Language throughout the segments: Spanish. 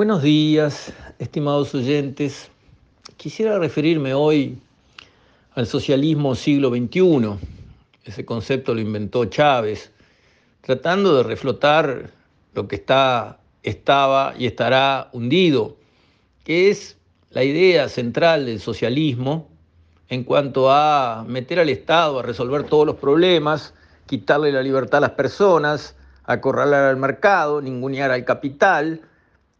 Buenos días, estimados oyentes. Quisiera referirme hoy al socialismo siglo XXI. Ese concepto lo inventó Chávez, tratando de reflotar lo que está, estaba y estará hundido, que es la idea central del socialismo en cuanto a meter al Estado a resolver todos los problemas, quitarle la libertad a las personas, acorralar al mercado, ningunear al capital,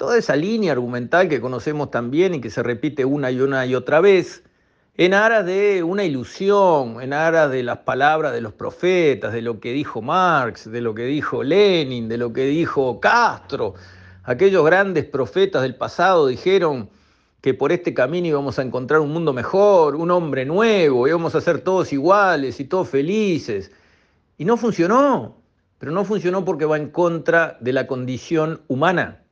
toda esa línea argumental que conocemos también y que se repite una y una y otra vez, en aras de una ilusión, en aras de las palabras de los profetas, de lo que dijo Marx, de lo que dijo Lenin, de lo que dijo Castro. Aquellos grandes profetas del pasado dijeron que por este camino íbamos a encontrar un mundo mejor, un hombre nuevo, íbamos a ser todos iguales y todos felices. Y no funcionó, pero no funcionó porque va en contra de la condición humana.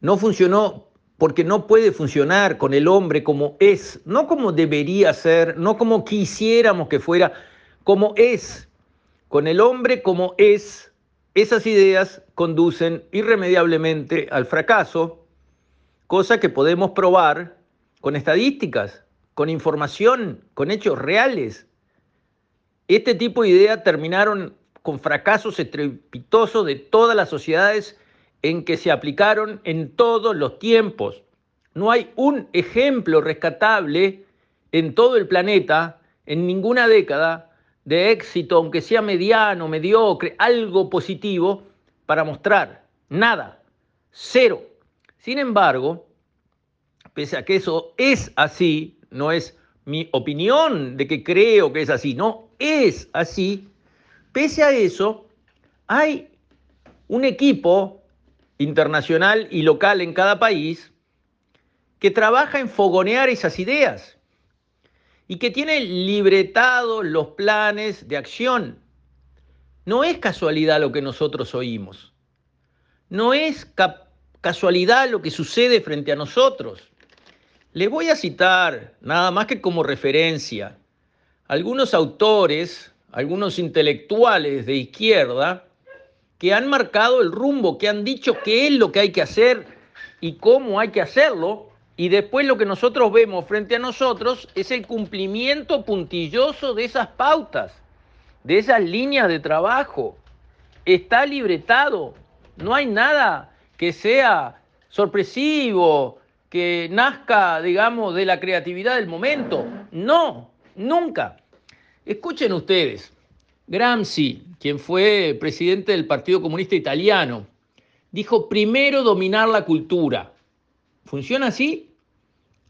No funcionó porque no puede funcionar con el hombre como es, no como debería ser, no como quisiéramos que fuera, como es. Con el hombre como es, esas ideas conducen irremediablemente al fracaso cosa que podemos probar con estadísticas, con información, con hechos reales. Este tipo de ideas terminaron con fracasos estrepitosos de todas las sociedades en que se aplicaron en todos los tiempos. No hay un ejemplo rescatable en todo el planeta, en ninguna década, de éxito, aunque sea mediano, mediocre, algo positivo, para mostrar. Nada. Cero. Sin embargo, pese a que eso es así, no es mi opinión de que creo que es así, no, es así, pese a eso, hay un equipo internacional y local en cada país que trabaja en fogonear esas ideas y que tiene libretados los planes de acción. No es casualidad lo que nosotros oímos. No es casualidad lo que sucede frente a nosotros. Les voy a citar, nada más que como referencia, algunos autores, algunos intelectuales de izquierda, que han marcado el rumbo, que han dicho qué es lo que hay que hacer y cómo hay que hacerlo, y después lo que nosotros vemos frente a nosotros es el cumplimiento puntilloso de esas pautas, de esas líneas de trabajo. Está libretado, no hay nada que sea sorpresivo, que nazca, digamos, de la creatividad del momento. No, nunca. Escuchen ustedes, Gramsci, quien fue presidente del Partido Comunista Italiano, dijo primero dominar la cultura. ¿Funciona así?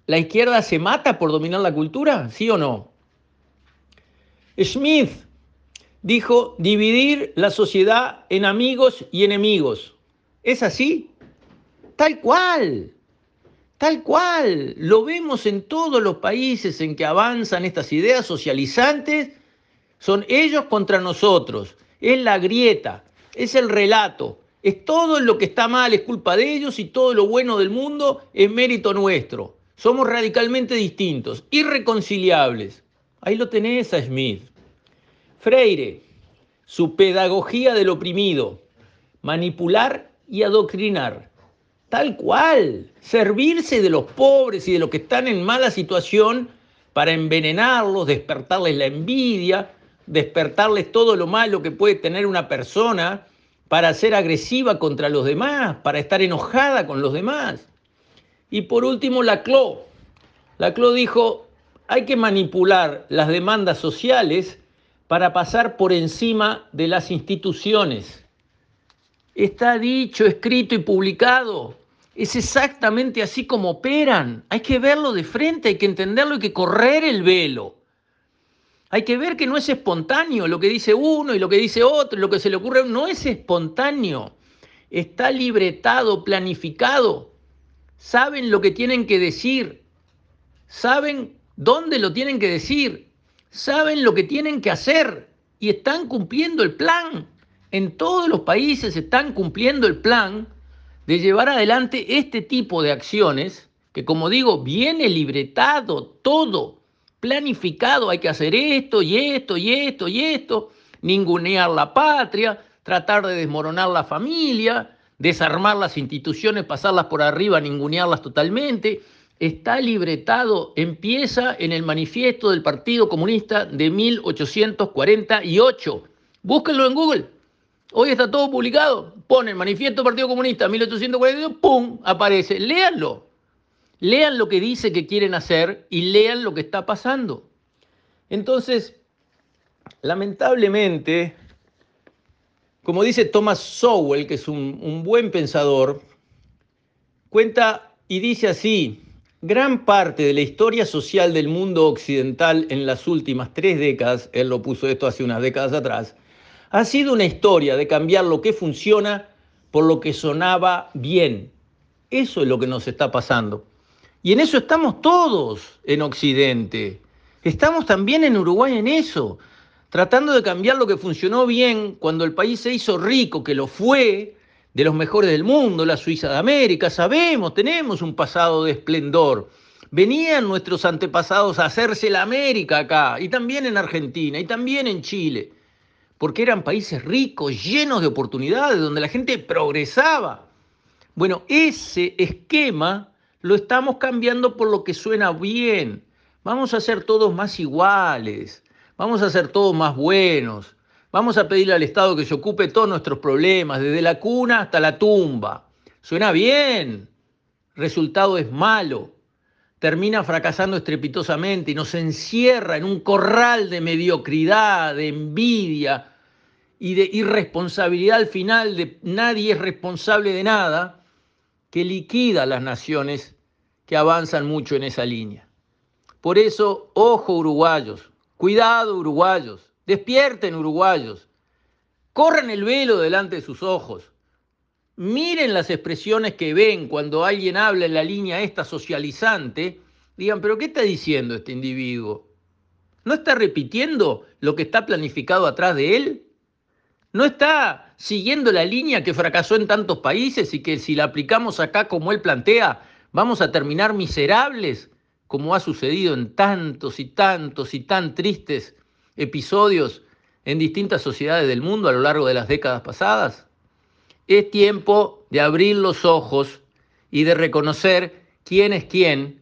¿La izquierda se mata por dominar la cultura? ¿Sí o no? Smith dijo dividir la sociedad en amigos y enemigos. ¿Es así? Tal cual. Tal cual, lo vemos en todos los países en que avanzan estas ideas socializantes, son ellos contra nosotros, es la grieta, es el relato, es todo lo que está mal es culpa de ellos y todo lo bueno del mundo es mérito nuestro. Somos radicalmente distintos, irreconciliables. Ahí lo tenés a Smith. Freire, su pedagogía del oprimido, manipular y adoctrinar. Tal cual, servirse de los pobres y de los que están en mala situación para envenenarlos, despertarles la envidia, despertarles todo lo malo que puede tener una persona para ser agresiva contra los demás, para estar enojada con los demás. Y por último, la CLO. La CLO dijo, hay que manipular las demandas sociales para pasar por encima de las instituciones. Está dicho, escrito y publicado. Es exactamente así como operan. Hay que verlo de frente, hay que entenderlo, hay que correr el velo. Hay que ver que no es espontáneo lo que dice uno y lo que dice otro, lo que se le ocurre, no es espontáneo. Está libretado, planificado. Saben lo que tienen que decir. Saben dónde lo tienen que decir. Saben lo que tienen que hacer. Y están cumpliendo el plan. En todos los países están cumpliendo el plan de llevar adelante este tipo de acciones, que como digo, viene libretado todo, planificado, hay que hacer esto y esto y esto y esto, ningunear la patria, tratar de desmoronar la familia, desarmar las instituciones, pasarlas por arriba, ningunearlas totalmente. Está libretado, empieza en el manifiesto del Partido Comunista de 1848. Búsquenlo en Google. Hoy está todo publicado. Ponen manifiesto Partido Comunista 1842, ¡pum! aparece. Léanlo. Lean lo que dice que quieren hacer y lean lo que está pasando. Entonces, lamentablemente, como dice Thomas Sowell, que es un, buen pensador, cuenta y dice así, gran parte de la historia social del mundo occidental en las últimas tres décadas, él lo puso esto hace unas décadas atrás, ha sido una historia de cambiar lo que funciona por lo que sonaba bien. Eso es lo que nos está pasando. Y en eso estamos todos en Occidente. Estamos también en Uruguay en eso, tratando de cambiar lo que funcionó bien cuando el país se hizo rico, que lo fue, de los mejores del mundo, la Suiza de América, sabemos, tenemos un pasado de esplendor. Venían nuestros antepasados a hacerse la América acá, y también en Argentina, y también en Chile, porque eran países ricos, llenos de oportunidades, donde la gente progresaba. Bueno, ese esquema lo estamos cambiando por lo que suena bien. Vamos a ser todos más iguales, vamos a ser todos más buenos, vamos a pedirle al Estado que se ocupe todos nuestros problemas, desde la cuna hasta la tumba. Suena bien, resultado es malo, termina fracasando estrepitosamente y nos encierra en un corral de mediocridad, de envidia y de irresponsabilidad al final, nadie es responsable de nada que liquida a las naciones que avanzan mucho en esa línea. Por eso, ojo uruguayos, cuidado uruguayos, despierten uruguayos, corran el velo delante de sus ojos, miren las expresiones que ven cuando alguien habla en la línea esta socializante, digan, pero ¿qué está diciendo este individuo? ¿No está repitiendo lo que está planificado atrás de él? ¿No está siguiendo la línea que fracasó en tantos países y que si la aplicamos acá como él plantea, vamos a terminar miserables, como ha sucedido en tantos y tantos y tan tristes episodios en distintas sociedades del mundo a lo largo de las décadas pasadas? Es tiempo de abrir los ojos y de reconocer quién es quién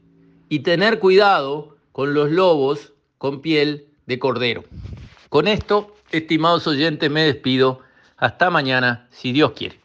y tener cuidado con los lobos con piel de cordero. Con esto Estimados oyentes, me despido. Hasta mañana, si Dios quiere.